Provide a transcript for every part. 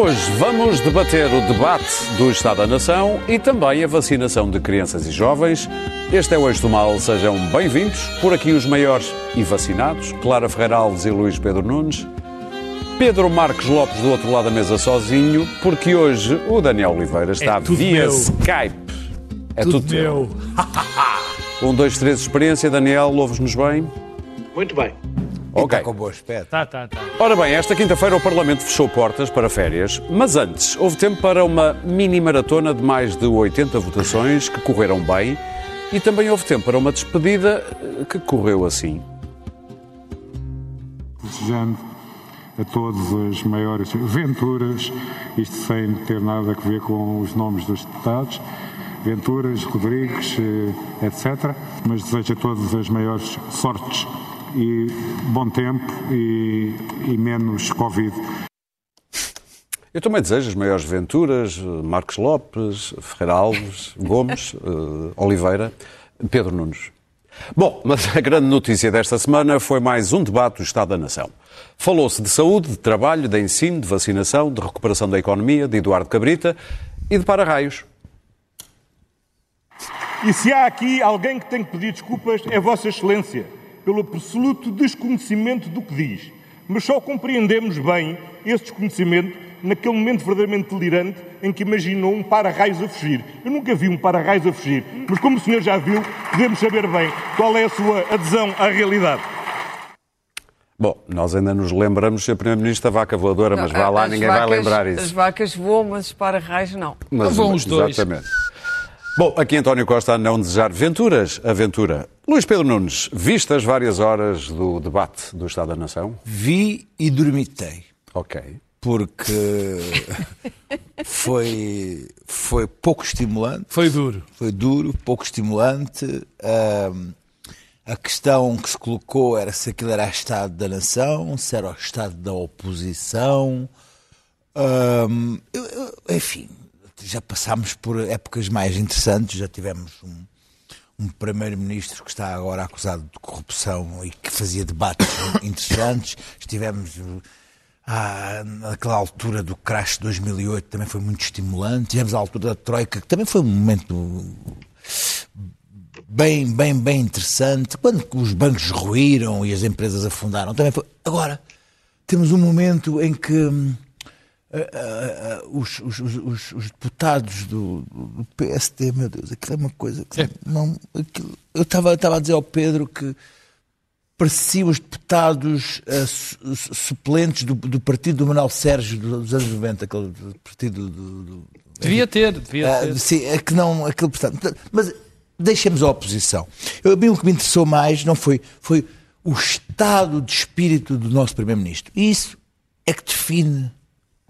Hoje vamos debater o debate do Estado da Nação e também a vacinação de crianças e jovens. Este é o Eixo do Mal, sejam bem-vindos. Por aqui os maiores e vacinados, Clara Ferreira Alves e Luís Pedro Nunes. Pedro Marcos Lopes do outro lado da mesa sozinho, porque hoje o Daniel Oliveira está É via meu. Skype. É Tudo, tudo, meu. teu. Um, dois, três, experiência. Daniel, ouves-nos bem? Muito bem. Ok. Está com bom aspecto. Tá, tá, tá. Ora bem, esta quinta-feira o Parlamento fechou portas para férias, mas antes houve tempo para uma mini maratona de mais de 80 votações que correram bem e também houve tempo para uma despedida eh, que correu assim. desejando a todos as maiores venturas, isto sem ter nada a ver com os nomes dos deputados, Venturas, Rodrigues, eh, etc. Mas desejo a todos as maiores sortes e bom tempo e, e menos Covid. Eu também desejo as maiores venturas, Marcos Lopes, Ferreira Alves, Gomes, eh, Oliveira, Pedro Nunes. Bom, mas a grande notícia desta semana foi mais um debate do Estado da Nação. Falou-se de saúde, de trabalho, de ensino, de vacinação, de recuperação da economia, de Eduardo Cabrita e de para-raios. E se há aqui alguém que tem que pedir desculpas, é Vossa Excelência, pelo absoluto desconhecimento do que diz. Mas só compreendemos bem esse desconhecimento naquele momento verdadeiramente delirante em que imaginou um para-raios a fugir. Eu nunca vi um para-raios a fugir, mas como o senhor já viu, podemos saber bem qual é a sua adesão à realidade. Bom, nós ainda nos lembramos de a Primeira-Ministra vaca voadora, mas vá lá, As ninguém vai vacas- lembrar As isso. vacas voam, mas os para-raios não. Mas, Vão os dois. Exatamente. Bom, aqui António Costa a não desejar venturas, aventura. Luís Pedro Nunes, vistas várias horas do debate do Estado da Nação? Vi e dormitei, Ok. porque foi, foi pouco estimulante, Foi duro. foi duro, pouco estimulante. A questão que se colocou era se aquilo era o Estado da Nação, se era o Estado da oposição. Eu- eu- enfim, já passámos por épocas mais interessantes, já tivemos um, um primeiro-ministro que está agora acusado de corrupção e que fazia debates interessantes. Estivemos ah, naquela altura do crash de 2008, também foi muito estimulante. Tivemos a altura da Troika, que também foi um momento bem, bem, bem interessante. Quando os bancos ruíram e as empresas afundaram, também foi. Agora, temos um momento em que ah, ah, ah, os, os- os- os- os deputados do, do PSD, meu Deus, aquilo é uma coisa que não. aquilo- eu estava a dizer ao Pedro que pareciam os deputados su- su- suplentes do, do partido do Manuel Sérgio dos anos 90, aquele do partido do- do, Devia ter, devia ter. sim, é que não, aquilo, portanto, mas deixemos a oposição. Eu, a mim o que me interessou mais não foi, foi o estado de espírito do nosso Primeiro-Ministro. E isso é que define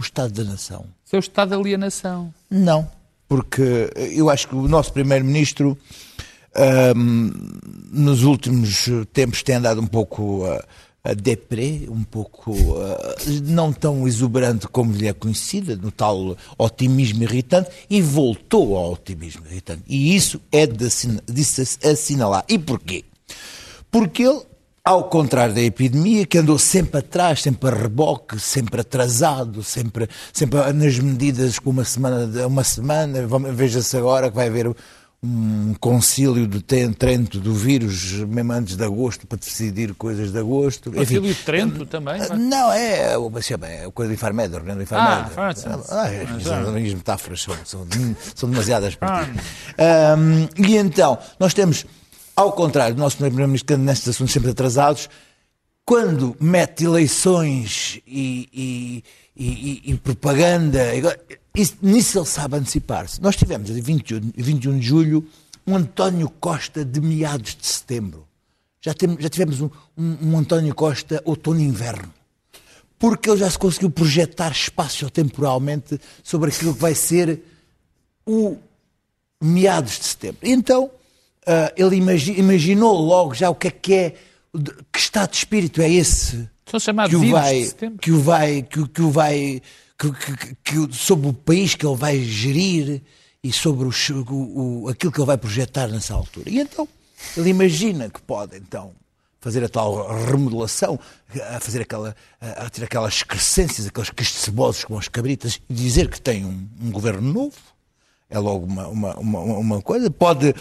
o Estado da Nação. Seu estado de alienação. Não, porque eu acho que o nosso Primeiro-Ministro ahm, nos últimos tempos tem andado um pouco a, a deprê, um pouco ah, não tão exuberante como lhe é conhecida, no tal otimismo irritante, e voltou ao otimismo irritante. E isso é de, de se assinalar. E porquê? Porque ele, ao contrário da epidemia, que andou sempre atrás, sempre a reboque, sempre atrasado, sempre, sempre nas medidas com uma semana, uma semana, veja-se agora que vai haver um concílio Ten- Trento do vírus, mesmo antes de agosto, para decidir coisas de agosto. Concílio de Trento também. vai. não, é, é a coisa do Infarmed, reunião do Infarmed. Ah, Infarmed. Ah, é, as metáforas são, são, são demasiadas para ti. Ahm, e então, nós temos, ao contrário do nosso Primeiro-Ministro, que nestes assuntos sempre atrasados, quando mete eleições e, e- e- e- propaganda, isso- nisso ele sabe antecipar-se. Nós tivemos, a 21, 21 de julho, um António Costa de meados de setembro. Já, temos, já tivemos um, um- um António Costa outono-inverno. Porque ele já se conseguiu projetar espaço-temporalmente sobre aquilo que vai ser o meados de setembro. Então, ah, ele imagi- imaginou logo já o que é que é, que estado de espírito é esse São chamados que o vai, que o vai, que, o- que o vai, que, que- que- sobre o país que ele vai gerir e sobre o, o- aquilo que ele vai projetar nessa altura. E então, ele imagina que pode, então, fazer a tal remodelação, a fazer aquela, a ter aquelas excrescências, aqueles cebosos com as cabritas e dizer que tem um, um governo novo. É logo uma, uma, uma, uma coisa. Pode,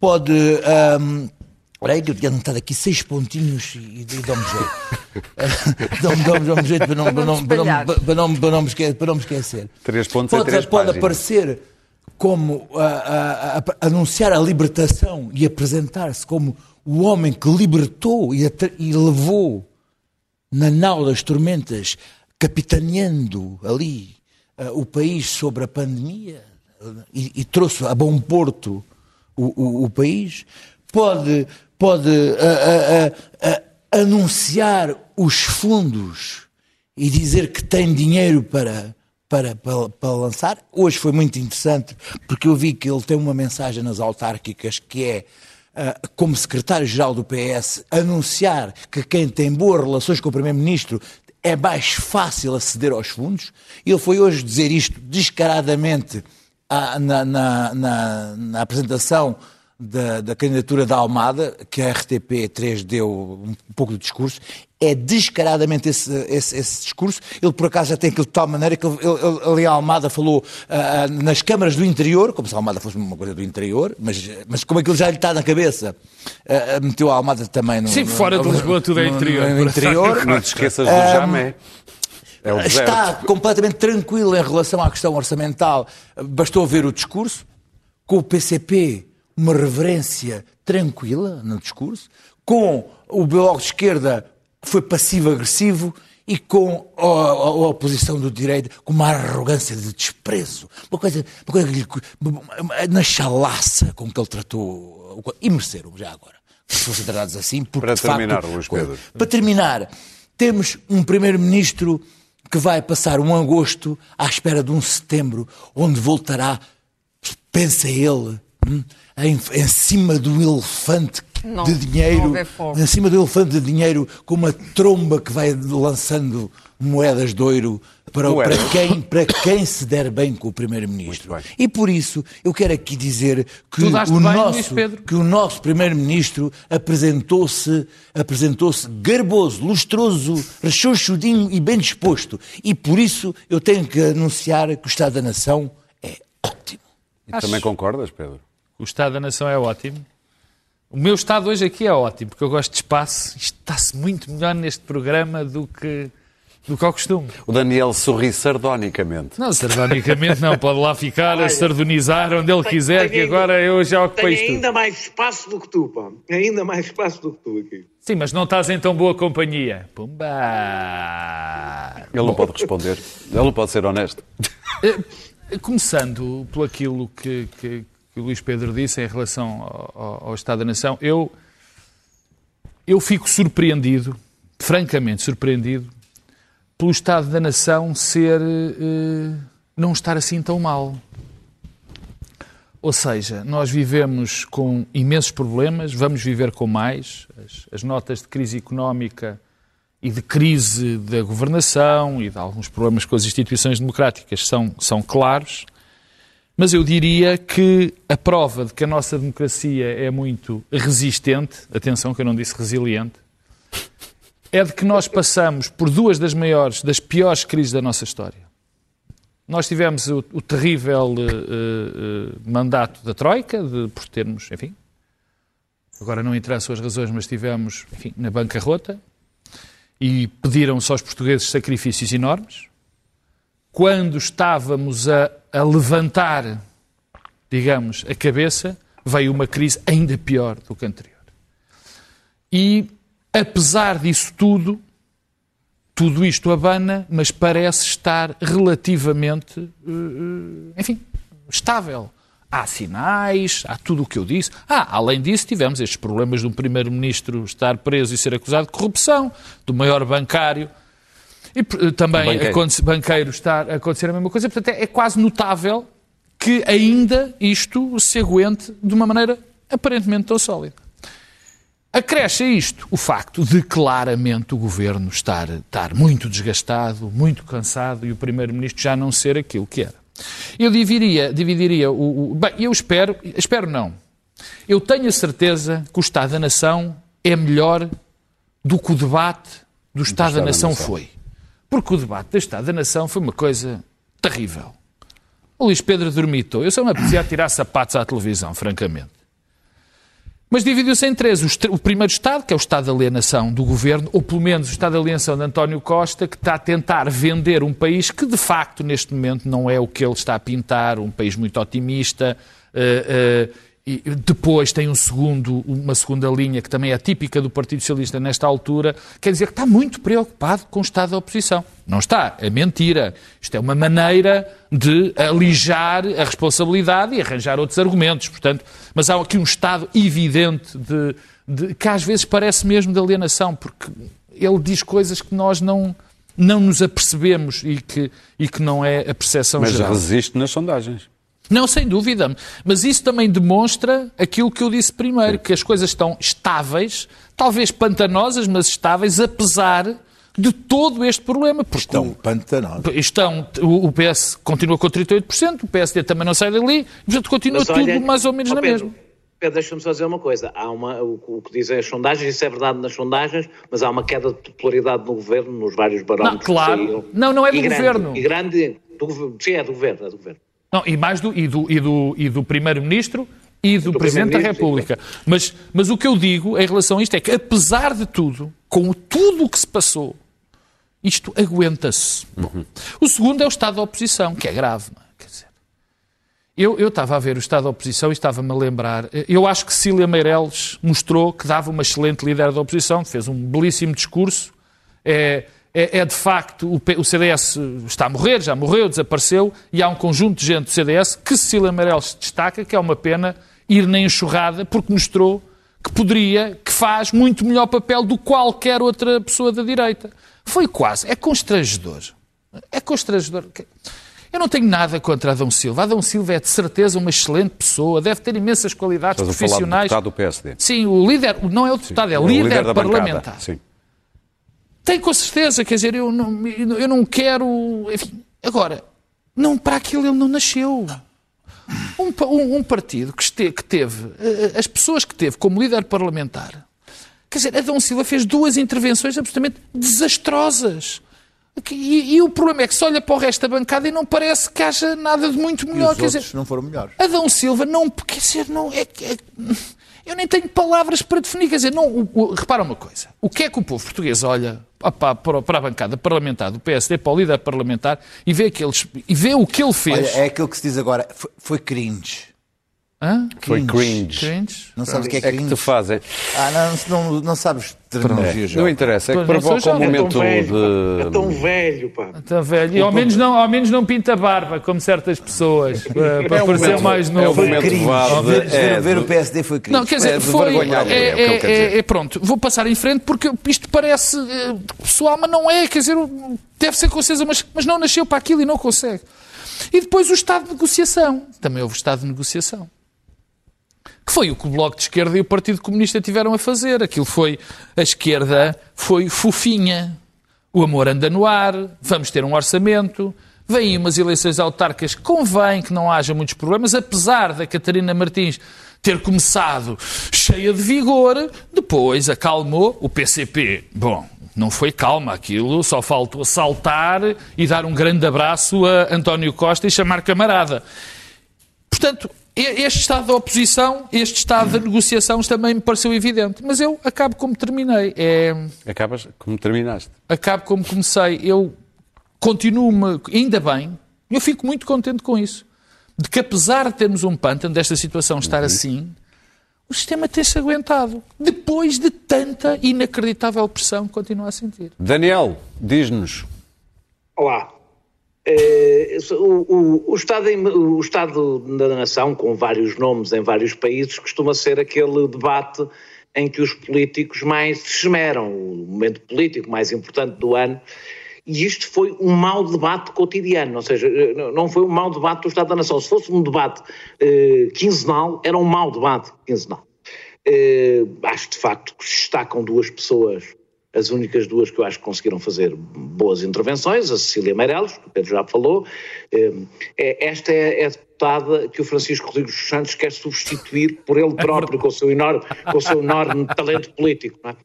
pode um, Olha aí que eu tinha anotado aqui seis pontinhos e, e dá-me jeito. dá-me jeito para não, para não, para não, para não, para não, me, esquecer, para não me esquecer. Três pontos pode, e três pode páginas. aparecer como a, a, a, anunciar a libertação e apresentar-se como o homem que libertou e, e levou na nau das tormentas, capitaneando ali uh, o país sobre a pandemia e, e trouxe a bom porto o, o, país. Pode, pode uh, uh, anunciar os fundos e dizer que tem dinheiro para, para, para, para, lançar. Hoje foi muito interessante porque eu vi que ele tem uma mensagem nas autárquicas que é. Uh, como secretário-geral do PS, anunciar que quem tem boas relações com o Primeiro-Ministro é mais fácil aceder aos fundos. Ele foi hoje dizer isto descaradamente ah, na, na, na, na apresentação da, da, candidatura da Almada, que a RTP3 deu um pouco do discurso, é descaradamente esse, esse, esse discurso. Ele, por acaso, já tem aquilo de tal maneira que ele, ele, ali a Almada falou uh, nas câmaras do interior, como se a Almada fosse uma coisa do interior, mas, mas como aquilo já lhe está na cabeça, uh, meteu a Almada também no. Sim, fora no, de Lisboa tudo é interior. No, no interior. Não te esqueças do Jamé. É está completamente tranquilo em relação à questão orçamental. Bastou ver o discurso. Com o PCP, uma reverência tranquila no discurso, com o Bloco de Esquerda foi passivo-agressivo e com a, a, a, oposição do direito com uma arrogância de desprezo. Uma coisa, uma coisa que lhe, na chalaça com que ele tratou, e mereceram já agora, que fossem tratados assim. Porque, Para terminar, facto, Luís Pedro. Para terminar, temos um primeiro-ministro que vai passar um agosto à espera de um setembro, onde voltará, pensa ele, hum, em, em cima do elefante Não, de dinheiro, em cima do elefante de dinheiro, com uma tromba que vai lançando moedas de ouro para, Moedas. para, quem, para quem se der bem com o Primeiro-Ministro. E por isso eu quero aqui dizer que o, nosso, que o nosso Primeiro-Ministro apresentou-se apresentou-se garboso, lustroso, rechonchudinho e bem disposto. E por isso eu tenho que anunciar que o Estado da Nação é ótimo. E também concordas, Pedro? O Estado da Nação é ótimo. O meu Estado hoje aqui é ótimo, porque eu gosto de espaço. Isto está-se muito melhor neste programa do que, do que ao costume. O Daniel sorri sardonicamente. Não, sardonicamente não. Pode lá ficar a sardonizar onde ele quiser, que ainda- agora eu já ocupei isto ainda mais espaço do que tu, pá. Ainda mais espaço do que tu aqui. Sim, mas não estás em tão boa companhia. Pumba! Ele não pode responder. Ele não pode ser honesto. Eh, Começando por aquilo que, que- que o Luís Pedro disse em relação ao, ao- ao Estado da Nação, eu, eu fico surpreendido, francamente surpreendido, pelo Estado da Nação ser. eh, não estar assim tão mal. Ou seja, nós vivemos com imensos problemas, vamos viver com mais. As, as notas de crise económica e de crise da governação e de alguns problemas com as instituições democráticas são, são claros. Mas eu diria que a prova de que a nossa democracia é muito resistente, atenção que eu não disse resiliente, é de que nós passamos por duas das maiores, das piores crises da nossa história. Nós tivemos o, o terrível eh, eh, mandato da Troika, de, por termos, enfim, agora não interessam as razões, mas estivemos, enfim, na bancarrota e pediram-se aos portugueses sacrifícios enormes. Quando estávamos a, a levantar, digamos, a cabeça, veio uma crise ainda pior do que a anterior. E, apesar disso tudo, tudo isto abana, mas parece estar relativamente, eh, enfim, estável. Há sinais, há tudo o que eu disse. Ah, além disso, tivemos estes problemas de um primeiro-ministro estar preso e ser acusado de corrupção, do maior bancário. E eh, também Banqueiro. aconte- banqueiro está a acontecer a mesma coisa. Portanto, é, é quase notável que ainda isto se aguente de uma maneira aparentemente tão sólida. Acresce a isto o facto de claramente o governo estar, estar muito desgastado, muito cansado e o primeiro-ministro já não ser aquilo que era. Eu dividiria, dividiria o, o- Bem, eu espero, espero não. Eu tenho a certeza que o Estado da Nação é melhor do que o debate do Estado, da Nação foi. Porque o debate do Estado da Nação foi uma coisa terrível. O Luís Pedro dormitou. Eu só me apetecia tirar sapatos à televisão, francamente. Mas dividiu-se em três. O, o primeiro Estado, que é o Estado de alienação do governo, ou pelo menos o Estado de alienação de António Costa, que está a tentar vender um país que, de facto, neste momento não é o que ele está a pintar, um país muito otimista. eh, eh, e depois tem um segundo, uma segunda linha que também é típica do Partido Socialista nesta altura, quer dizer que está muito preocupado com o estado da oposição. Não está, é mentira. Isto é uma maneira de alijar a responsabilidade e arranjar outros argumentos. Portanto, mas há aqui um estado evidente de, de- que às vezes parece mesmo de alienação, porque ele diz coisas que nós não, não nos apercebemos e que, e que não é a percepção Mas geral. resiste nas sondagens. Não, sem dúvida. Mas isso também demonstra aquilo que eu disse primeiro, que as coisas estão estáveis, talvez pantanosas, mas estáveis, apesar de todo este problema. Porque Estão pantanosos. estão, o PS continua com 38%, o PSD também não sai dali, portanto continua Mas tudo olha- mais ou menos na Pedro, mesma. Pedro, deixa-me só dizer uma coisa. Há uma, o, o que dizem as sondagens, isso é verdade nas sondagens, mas há uma queda de popularidade no governo, nos vários barómetros. Não, claro. que saíram. Não, não é do E grande- governo. E grande. Do, governo. sim, é do governo. É do governo. Não, e mais do, e do, e do, e do Primeiro-Ministro e do, Do Presidente da República. Mas, mas o que eu digo em relação a isto é que, apesar de tudo, com tudo o que se passou, isto aguenta-se. Bom, O segundo é o estado da oposição, que é grave. É? Quer dizer, eu, eu estava a ver o estado da oposição e estava-me a lembrar. Eu acho que Cília Meireles mostrou que dava uma excelente líder da oposição, fez um belíssimo discurso. É, é, é de facto, o, o CDS está a morrer, já morreu, desapareceu, e há um conjunto de gente do CDS que Cília Meireles destaca, que é uma pena ir na enxurrada, porque mostrou que poderia, que faz muito melhor papel do que qualquer outra pessoa da direita. Foi quase, é constrangedor. É constrangedor. Eu não tenho nada contra Adão Silva. Adão Silva é de certeza uma excelente pessoa, deve ter imensas qualidades Estás a falar do profissionais. deputado do PSD. Sim, o líder, não é o deputado, é o o líder, da parlamentar. bancada. Sim. Tem com certeza, quer dizer, eu não, eu não quero. Enfim, agora, não, para aquilo ele não nasceu. Um, um- um partido que, este- que teve, eh, as pessoas que teve como líder parlamentar, quer dizer, Adão Silva fez duas intervenções absolutamente desastrosas. E, e o problema é que se olha para o resto da bancada e não parece que haja nada de muito E melhor. os Quer dizer, não foram melhores. Adão Silva não, quer dizer, não é, é- eu nem tenho palavras para definir, quer dizer, não, o- o- repara uma coisa, o que é que o povo português olha opá, para, para a bancada parlamentar do PSD, para o líder parlamentar e vê, aqueles, e vê o que ele fez. Olha, é aquilo que se diz agora. Foi, foi cringe. Hã? Foi cringe. Cringe? Não sabes o que é É que cringe? te fazem. Ah, não, não, não sabes terminologia, Não interessa, é que provoca um jovem. É tão momento velho, pá. É tão de. velho. E ao menos, não, ao menos não pinta barba, como certas pessoas, para, para É um parecer momento- mais é um novo. momento Cringe. vado, Ver, ver- é ver o PSD foi cringe. Não, quer dizer, É de foi. É, é é- é- pronto, vou passar em frente porque isto parece eh, pessoal, mas não é, quer dizer, deve ser com certeza, mas, mas não nasceu para aquilo e não consegue. E depois o estado de negociação. Também houve estado de negociação. Que foi o que o Bloco de Esquerda e o Partido Comunista tiveram a fazer. Aquilo foi. A esquerda foi fofinha. O amor anda no ar. Vamos ter um orçamento. Vêm umas eleições autárquicas. Convém que não haja muitos problemas, apesar da Catarina Martins ter começado cheia de vigor. Depois acalmou o PCP. Bom, não foi calma aquilo, só faltou saltar e dar um grande abraço a António Costa e chamar camarada. Portanto, este estado da oposição, este estado da negociação também me pareceu evidente. Mas eu acabo como terminei. É, Acabas como terminaste. acabo como comecei. Eu continuo-me, ainda bem, eu fico muito contente com isso. De que apesar de termos um pântano, desta situação estar assim, o sistema tem-se aguentado. Depois de tanta inacreditável pressão que continua a sentir. Daniel, diz-nos. Olá. Eh, o, o- o Estado, o Estado da Nação, com vários nomes em vários países, costuma ser aquele debate em que os políticos mais se esmeram, o momento político mais importante do ano. E isto foi um mau debate cotidiano, ou seja, eh, não foi um mau debate do Estado da Nação. Se fosse um debate eh, quinzenal, era um mau debate quinzenal. Eh, acho de facto que se destacam duas pessoas, as únicas duas que eu acho que conseguiram fazer boas intervenções, a Cecília Meirelles, que o Pedro já falou. Eh, é- esta é, é deputada que o Francisco Rodrigues dos Santos quer substituir por ele próprio, com o seu enorme, com o seu enorme talento político. é?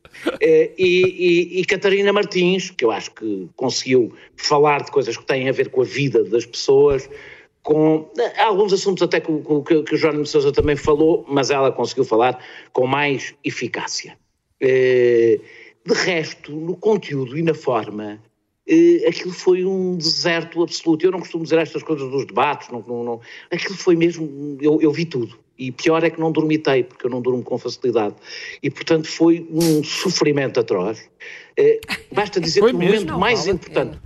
Eh, E, e- e Catarina Martins, que eu acho que conseguiu falar de coisas que têm a ver com a vida das pessoas, com eh, alguns assuntos até que, o- que, que o Jorge de Sousa também falou, mas ela conseguiu falar com mais eficácia. Eh, De resto, no conteúdo e na forma, eh, aquilo foi um deserto absoluto. Eu não costumo dizer estas coisas dos debates, não, não, não. aquilo foi mesmo, eu, eu vi tudo. E pior é que não dormitei, porque eu não durmo com facilidade. E, portanto, foi um sofrimento atroz. Eh, basta dizer Foi que o mesmo? momento Não, mais vale importante,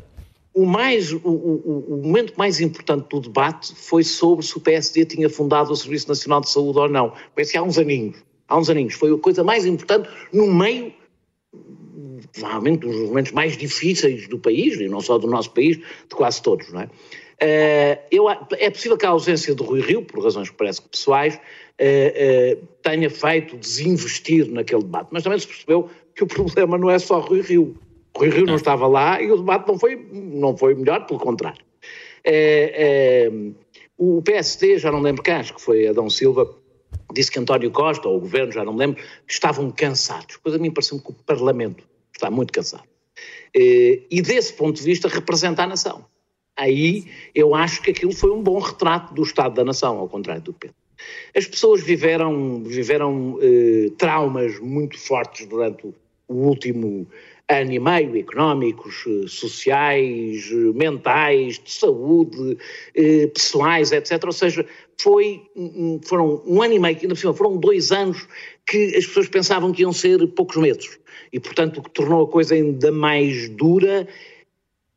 o, mais, o, o- o momento mais importante do debate foi sobre se o PSD tinha fundado o Serviço Nacional de Saúde ou não. Parece que há uns aninhos. Há uns aninhos. Foi a coisa mais importante no meio provavelmente um dos momentos mais difíceis do país, e não só do nosso país, de quase todos, não é? Eh, eu, é possível que a ausência de Rui Rio, por razões que parece que pessoais, eh, eh, tenha feito desinvestir naquele debate, mas também se percebeu que o problema não é só Rui Rio. Rui Rio não estava lá e o debate não foi, não foi melhor, pelo contrário. O PSD, já não lembro quem, acho que foi Adão Silva, disse que António Costa, ou o governo, já não me lembro, estavam cansados. Pois a mim pareceu-me que o Parlamento está muito cansado. Eh, E desse ponto de vista representa a nação. Aí eu acho que aquilo foi um bom retrato do Estado da nação, ao contrário do Pedro. As pessoas viveram, viveram eh, traumas muito fortes durante o, o último ano e meio, económicos, sociais, mentais, de saúde, eh, pessoais, etc. Ou seja, foi, foram um ano e meio, ainda por cima, foram dois anos que as pessoas pensavam que iam ser poucos meses. E, portanto, o que tornou a coisa ainda mais dura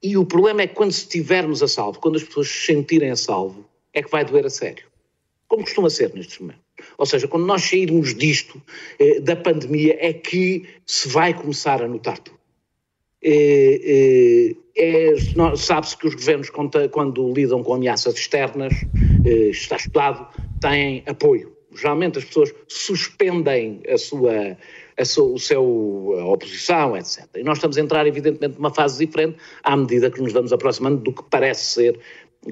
e o problema é que quando estivermos a salvo, quando as pessoas se sentirem a salvo, é que vai doer a sério. Como costuma ser nestes momentos. Ou seja, quando nós sairmos disto, eh, da pandemia, é que se vai começar a notar tudo. Eh, eh, é- Sabe-se que os governos, quando lidam com ameaças externas, eh, está estudado, têm apoio. Geralmente as pessoas suspendem a sua, a sua- o seu a oposição, etc. E nós estamos a entrar, evidentemente, numa fase diferente à medida que nos vamos aproximando do que parece ser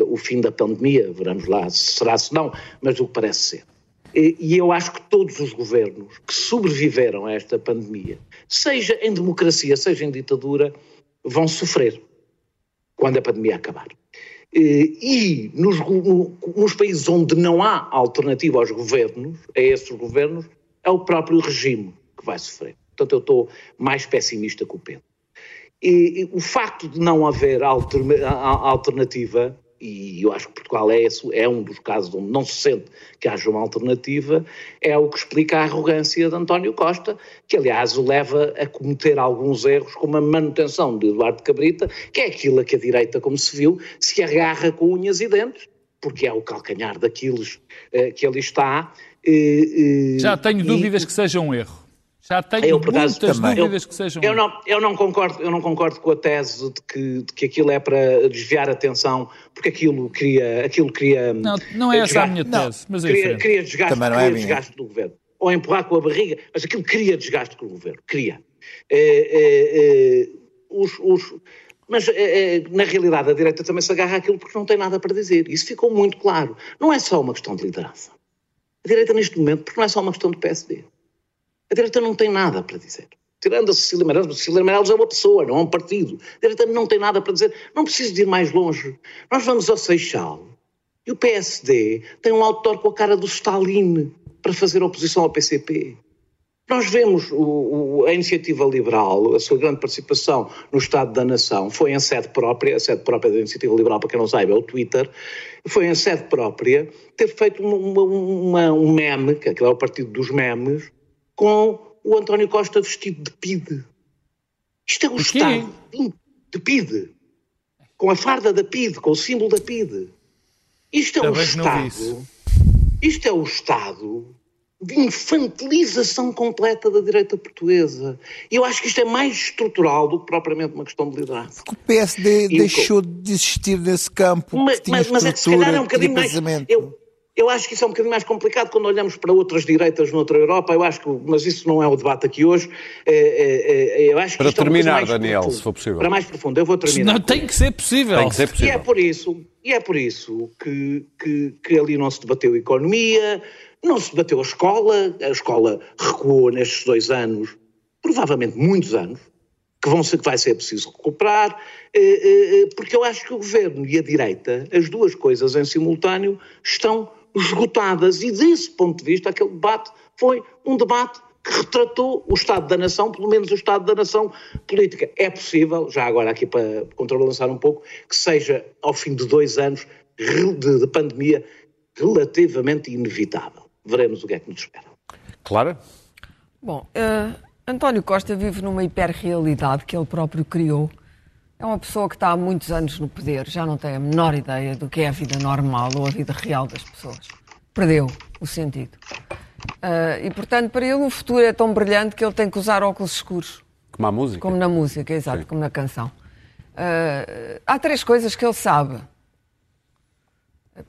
o fim da pandemia. Veremos lá se será, se não, mas do que parece ser. E eu acho que todos os governos que sobreviveram a esta pandemia, seja em democracia, seja em ditadura, vão sofrer quando a pandemia acabar. Eh, E nos, nos países onde não há alternativa aos governos, a esses governos, é o próprio regime que vai sofrer. Portanto, eu estou mais pessimista que o Pedro. E, e o facto de não haver alternativa, e eu acho que Portugal é, esse, é um dos casos onde não se sente que haja uma alternativa, é o que explica a arrogância de António Costa, que aliás o leva a cometer alguns erros, como a manutenção de Eduardo Cabrita, que é aquilo a que a direita, como se viu, se agarra com unhas e dentes, porque é o calcanhar daqueles eh, que ali está. eh, eh, Já tenho e- dúvidas que seja um erro. Já tenho eu, por acaso, muitas também. dúvidas Eu- que sejam eu não, eu não concordo, eu não concordo com a tese de que, de que aquilo é para desviar a atenção, porque aquilo cria, aquilo cria Não, não é essa a minha Não, tese, mas é Cria, diferente. cria desgaste, Também não é cria minha. desgaste do governo. Ou empurrar com a barriga, mas aquilo cria desgaste com o governo. Cria. Eh, eh, eh, os- os- mas, eh, eh, na realidade, a direita também se agarra àquilo porque não tem nada para dizer. Isso ficou muito claro. Não é só uma questão de liderança. A direita, neste momento, porque não é só uma questão de PSD. A direita não tem nada para dizer. Tirando a Cecília Meirelles, Cecília Meirelles é uma pessoa, não é um partido. A direita não tem nada para dizer. Não preciso de ir mais longe. Nós vamos ao Seixal e o PSD tem um outdoor com a cara do Stalin para fazer oposição ao PCP. Nós vemos o- o- a iniciativa liberal, a sua grande participação no Estado da Nação, foi em sede própria, a sede própria da iniciativa liberal, para quem não saiba, é o Twitter, foi em sede própria ter feito uma- uma- uma- um meme, que é o partido dos memes, com o António Costa vestido de PIDE. Isto é o? Estado de PIDE. Com a farda da PIDE, com o símbolo da PIDE. Isto é o Estado. Isto é o Estado de infantilização completa da direita portuguesa. E eu acho que isto é mais estrutural do que propriamente uma questão de liderança. O PSD E o deixou de existir nesse campo, Mas, que tinha mas- mas é que se calhar é um bocadinho mais. Eu, eu acho que isso é um bocadinho mais complicado quando olhamos para outras direitas noutra Europa. Eu acho que, mas isso não é o debate aqui hoje. É, é, é, eu acho que Para é terminar, mais Daniel, profundo. se for possível. Para mais profundo, eu vou terminar. Não, tem que ser possível. Tem que ser E é possível. por isso e é por isso que, que, que ali não se debateu economia, não se debateu a escola, a escola recuou nestes dois anos, provavelmente muitos anos, que, vão ser, que vai ser preciso recuperar, porque eu acho que o governo e a direita, as duas coisas em simultâneo, estão esgotadas. E desse ponto de vista, aquele debate foi um debate que retratou o Estado da Nação, pelo menos o Estado da Nação política. É possível, já agora aqui para contrabalançar um pouco, que seja ao fim de dois anos de, de pandemia relativamente inevitável. Veremos o que é que nos espera. Clara? Bom, uh, António Costa vive numa hiperrealidade que ele próprio criou. É uma pessoa que está há muitos anos no poder, já não tem a menor ideia do que é a vida normal ou a vida real das pessoas. Perdeu o sentido. Uh, e, portanto, para ele o futuro é tão brilhante que ele tem que usar óculos escuros. Como a música. Como na música, exato, Sim. como na canção. Uh, há três coisas que ele sabe.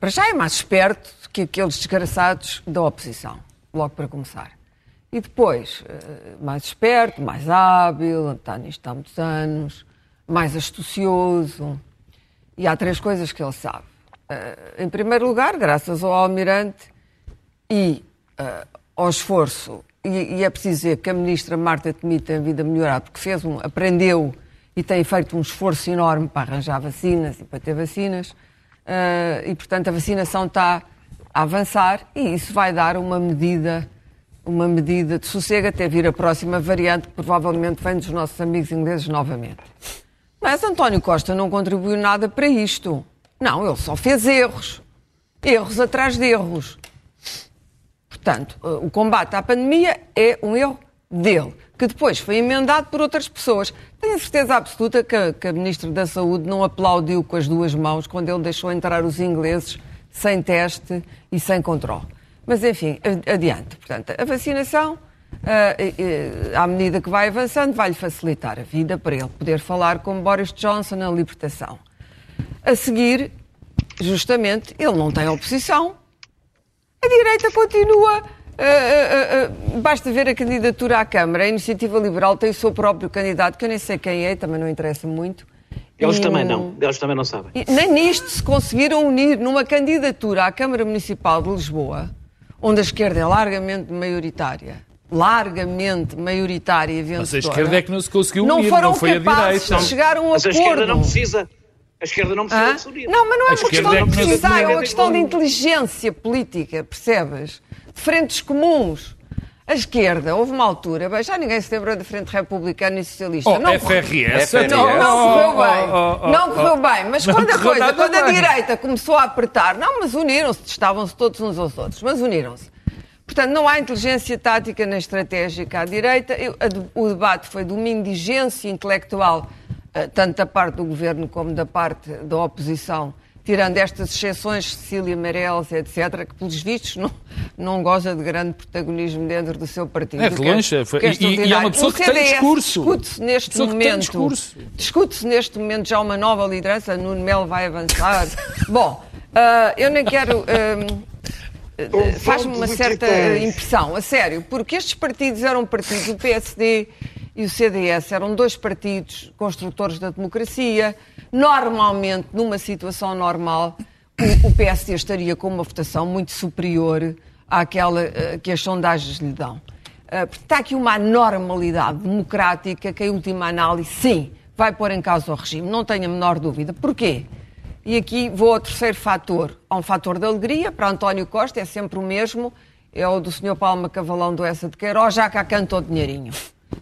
Para já é mais esperto que aqueles desgraçados da oposição, logo para começar. E depois, uh, mais esperto, mais hábil, está nisto há muitos anos, mais astucioso. E há três coisas que ele sabe. em primeiro lugar, graças ao Almirante e uh, ao esforço, e, e, é preciso dizer que a ministra Marta Temi tem vindo a melhorar, porque fez um, aprendeu e tem feito um esforço enorme para arranjar vacinas e para ter vacinas, uh, e portanto a vacinação está a avançar e isso vai dar uma medida uma medida de sossego até vir a próxima variante, que provavelmente vem dos nossos amigos ingleses novamente. Mas António Costa não contribuiu nada para isto. Não, ele só fez erros. Erros atrás de erros. Portanto, o combate à pandemia é um erro dele, que depois foi emendado por outras pessoas. Tenho certeza absoluta que a, que a Ministra da Saúde não aplaudiu com as duas mãos quando ele deixou entrar os ingleses sem teste e sem controle. Mas, enfim, adiante. Portanto, a vacinação, à medida que vai avançando, vai-lhe facilitar a vida para ele poder falar com Boris Johnson na libertação. A seguir, justamente, ele não tem oposição, a direita continua. Uh, uh, uh, basta ver a candidatura à Câmara. A Iniciativa Liberal tem o seu próprio candidato, que eu nem sei quem é, também não interessa muito. Eles e, também não, eles também não sabem. Nem nisto se conseguiram unir numa candidatura à Câmara Municipal de Lisboa, onde a esquerda é largamente maioritária. Largamente maioritária e vencedora. Mas a esquerda é que não se conseguiu unir, não, foram não foi capazes a direita. De chegar a um Mas acordo. a esquerda não precisa a esquerda não precisa ah? de se unir. Não, mas não é uma questão é de precisar, é uma questão de inteligência política, percebes? De frentes comuns. A esquerda, houve uma altura, bem, já ninguém se lembra da Frente Republicana e Socialista. Oh, não, FRS, não, não correu bem. Oh, oh, não correu bem. Mas quando a coisa, quando a direita começou a apertar, não, mas uniram-se, estavam-se todos uns aos outros, mas uniram-se. Portanto, não há inteligência tática nem estratégica à direita. O debate foi de uma indigência intelectual eh, tanto da parte do governo como da parte da oposição, tirando estas exceções, Cecília Meirelles, etc., que, pelos vistos, não, não goza de grande protagonismo dentro do seu partido. É de longe, é, foi, e, e, é uma pessoa que tem discurso. Discute-se neste momento. Discute-se neste momento já uma nova liderança, Nuno Melo vai avançar. Bom, uh, eu nem quero. Uh, Faz-me uma certa impressão, a sério, porque estes partidos eram partidos, o PSD e o CDS eram dois partidos construtores da democracia. Normalmente, numa situação normal, o, o PSD estaria com uma votação muito superior àquela uh, que as sondagens lhe dão. Uh, está aqui uma anormalidade democrática que, em última análise, sim, vai pôr em causa o regime, não tenho a menor dúvida. Porquê? E aqui vou ao terceiro fator. Há um fator de alegria, para António Costa é sempre o mesmo, é o do Sr. Palma Cavalão do Essa de Queiroz, já cá cantou dinheirinho.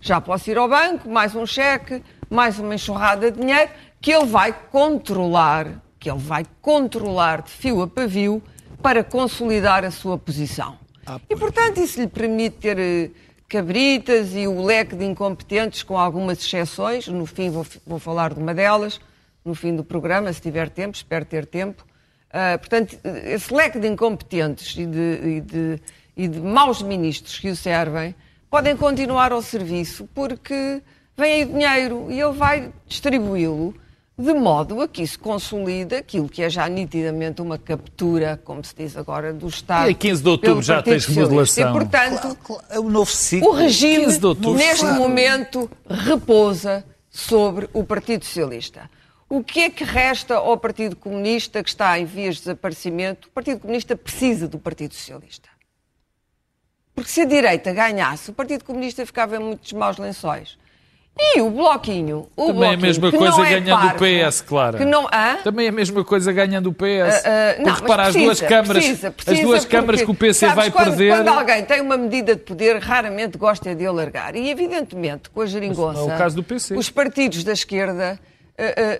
Já posso ir ao banco, mais um cheque, mais uma enxurrada de dinheiro, que ele vai controlar, que ele vai controlar de fio a pavio para consolidar a sua posição. Ah, e, portanto, isso lhe permite ter eh, cabritas e o leque de incompetentes, com algumas exceções. No fim, vou, vou falar de uma delas, no fim do programa, se tiver tempo, espero ter tempo. Uh, portanto, esse leque de incompetentes e de, e, de, e de maus ministros que o servem podem continuar ao serviço porque vem aí dinheiro e ele vai distribuí-lo de modo a que isso consolida aquilo que é já nitidamente uma captura, como se diz agora, do Estado. E a 15 de outubro já tens modulação. E, portanto, é o novo ciclo. O regime, outubro, neste claro. momento, repousa sobre o Partido Socialista. O que é que resta ao Partido Comunista que está em vias de desaparecimento? O Partido Comunista precisa do Partido Socialista. Porque se a direita ganhasse, o Partido Comunista ficava em muitos maus lençóis. E o Bloquinho, o Também é a Bloquinho, mesma que coisa não é ganhando o PS, claro. Que não, hã? Também é a mesma coisa ganhando o PS. Ah, ah, não, Porque repara, mas as duas precisa, câmaras, precisa, precisa, as duas porque, câmaras que o PC sabes, vai quando, perder. Quando alguém tem uma medida de poder, raramente gosta de alargar. E, evidentemente, com a geringonça, não é o caso do PC. os partidos da esquerda ah, ah,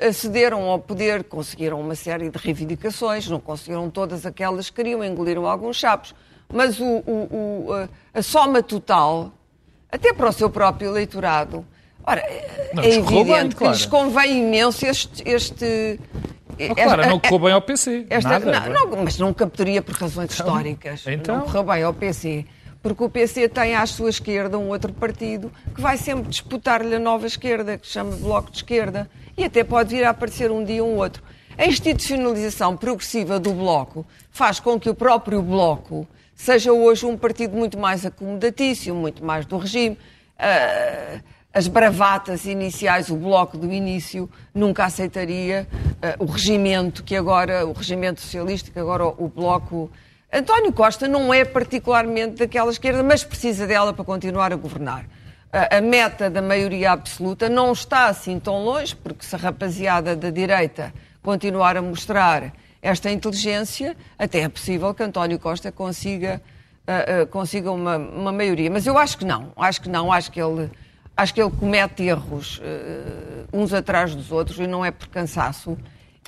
acederam ao poder, conseguiram uma série de reivindicações, não conseguiram todas aquelas que queriam, engoliram alguns chapos. Mas o- o- o, a soma total, até para o seu próprio eleitorado, ora, Não, é correu bem, evidente que claro. lhes convém imenso este... este claro, não esta- correu bem ao PC. esta- Nada. não, não, mas não captaria por razões históricas. então? Não correu bem ao PC. Porque o PC tem à sua esquerda um outro partido que vai sempre disputar-lhe a nova esquerda, que se chama Bloco de Esquerda. E até pode vir a aparecer um dia um outro. A institucionalização progressiva do Bloco faz com que o próprio Bloco seja hoje um partido muito mais acomodatício, muito mais do regime. Ah, as bravatas iniciais, o bloco do início, nunca aceitaria ah, o regimento que agora, o regimento socialista, que agora o, o bloco. António Costa não é particularmente daquela esquerda, mas precisa dela para continuar a governar. A, a meta da maioria absoluta não está assim tão longe, porque se a rapaziada da direita continuar a mostrar esta inteligência, até é possível que António Costa consiga uh, uh, consiga uma, uma maioria. Mas eu acho que não. Acho que não. Acho que ele, acho que ele comete erros uh, uns atrás dos outros e não é por cansaço.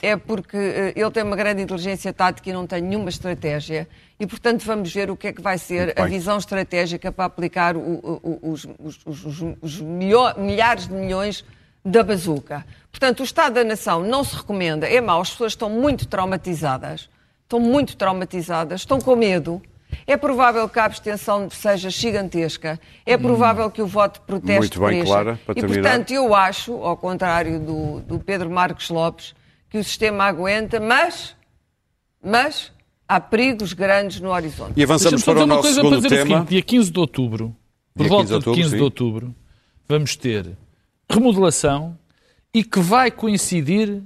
É porque uh, ele tem uma grande inteligência tática e não tem nenhuma estratégia. E, portanto, vamos ver o que é que vai ser a visão estratégica para aplicar o- o- os, os- os- milho- milhares de milhões da bazuca. Portanto, o Estado da Nação não se recomenda. É mau, as pessoas estão muito traumatizadas. Estão muito traumatizadas, estão com medo. É provável que a abstenção seja gigantesca. É provável que o voto de protesto Muito bem, cresça. Clara, para E, terminar. portanto, eu acho, ao contrário do, do Pedro Marcos Lopes, que o sistema aguenta, mas, mas há perigos grandes no horizonte. E avançamos para o dizer uma nosso coisa para segundo dizer o tema. seguinte, dia 15 de outubro, por Dia 15 volta de de outubro, 15 de outubro, vamos ter remodelação e que vai coincidir,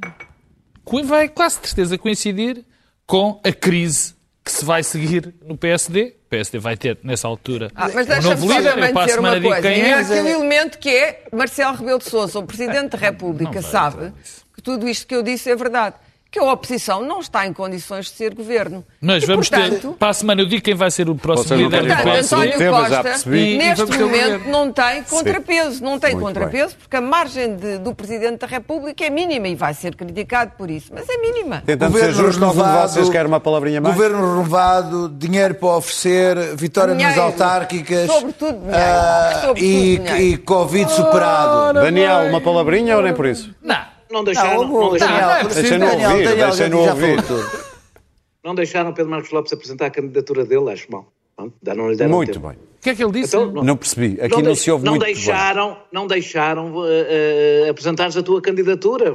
co- vai quase de certeza coincidir com a crise que se vai seguir no PSD. O PSD vai ter, nessa altura, Ah, mas um deixa-me novo só líder. Eu para a dizer uma coisa. quem É é. aquele elemento que é Marcelo Rebelo de Sousa, o Presidente da República, Não vai sabe. Que tudo isto que eu disse é verdade. Que a oposição não está em condições de ser governo. Mas E, vamos ter, portanto, para a semana eu digo quem vai ser o próximo líder do querem Portanto, António tema, já Costa, percebi. E neste ter momento, governo. não tem contrapeso. Não tem Muito contrapeso porque a margem de- do Presidente da República é mínima e vai ser criticado por isso. Mas é mínima. Tentando ser justo, vocês quer uma palavrinha mais? Governo renovado, dinheiro para oferecer, vitória nas Dinheiro. autárquicas Sobretudo dinheiro. ah, Sobretudo e, dinheiro. e Covid superado. Daniel, uma palavrinha ou nem por isso? Não. Não deixaram, Não, não o deixaram, não é Daniel. Daniel, Daniel, falou tudo. não deixaram Pedro Marcos Lopes apresentar a candidatura dele, acho mal. Não lhe deram Muito tempo. bem. O que é que ele disse? Então, Não percebi. Aqui não, deix- se ouve não muito bem. deixaram, não deixaram eh, eh, apresentares a tua candidatura.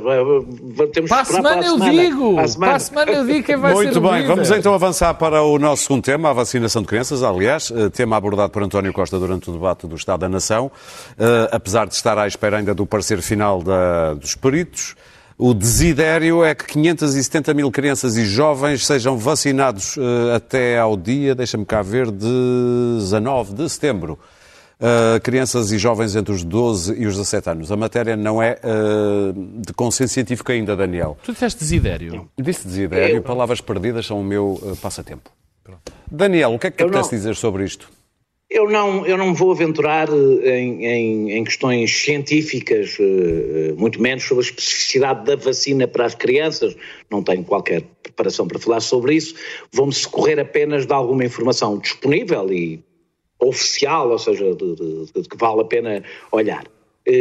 Temos Para a que esperar semana eu semana. digo. Para a semana. Para a semana eu digo quem vai ser Muito bem, vamos então avançar para o nosso segundo tema, a vacinação de crianças, aliás, eh, tema abordado por António Costa durante o debate do Estado da Nação, Eh, apesar de estar à espera ainda do parecer final da- dos peritos. O desidério é que 570 mil crianças e jovens sejam vacinados eh, até ao dia, deixa-me cá ver, de 19 de setembro. Uh, crianças e jovens entre os 12 e os 17 anos. A matéria não é uh, de consenso científico ainda, Daniel. Tu disseste desidério. Disse desidério, palavras perdidas são o meu uh, passatempo. Daniel, o que é que te apetece dizer sobre isto? Eu não, eu não vou aventurar eh, em, em- em questões científicas, eh, eh, muito menos sobre a especificidade da vacina para as crianças, não tenho qualquer preparação para falar sobre isso. Vou-me socorrer apenas de alguma informação disponível e oficial, ou seja, de, de- de que vale a pena olhar.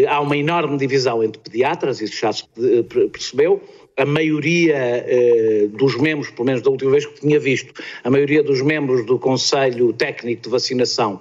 Há uma enorme divisão entre pediatras, isso já se per- percebeu. A maioria eh, dos membros, pelo menos da última vez que tinha visto, a maioria dos membros do Conselho Técnico de Vacinação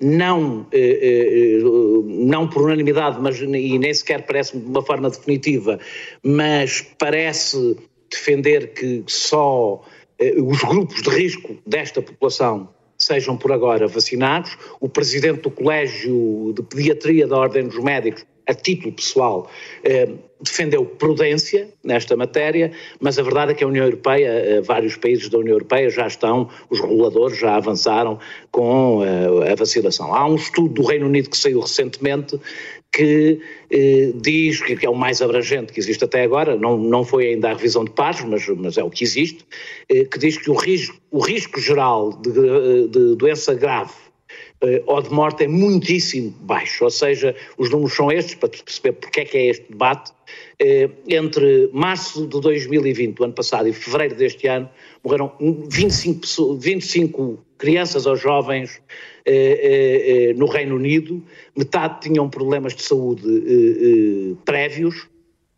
não, eh, eh, não por unanimidade, mas e nem sequer parece-me de uma forma definitiva, mas parece defender que só eh, os grupos de risco desta população sejam por agora vacinados. O presidente do Colégio de Pediatria da Ordem dos Médicos a título pessoal, eh, defendeu prudência nesta matéria, mas a verdade é que a União Europeia, eh, vários países da União Europeia já estão, os reguladores já avançaram com eh, a vacinação. Há um estudo do Reino Unido que saiu recentemente que diz, que é o mais abrangente que existe até agora, não, não foi ainda a revisão de pares, mas, mas é o que existe, que diz que o risco, o risco geral de, de doença grave ou de morte é muitíssimo baixo, ou seja, os números são estes, para perceber porque é que é este debate. Eh, entre março de 2020, o ano passado, e fevereiro deste ano, morreram 25, 25 crianças ou jovens eh, no Reino Unido, metade tinham problemas de saúde prévios,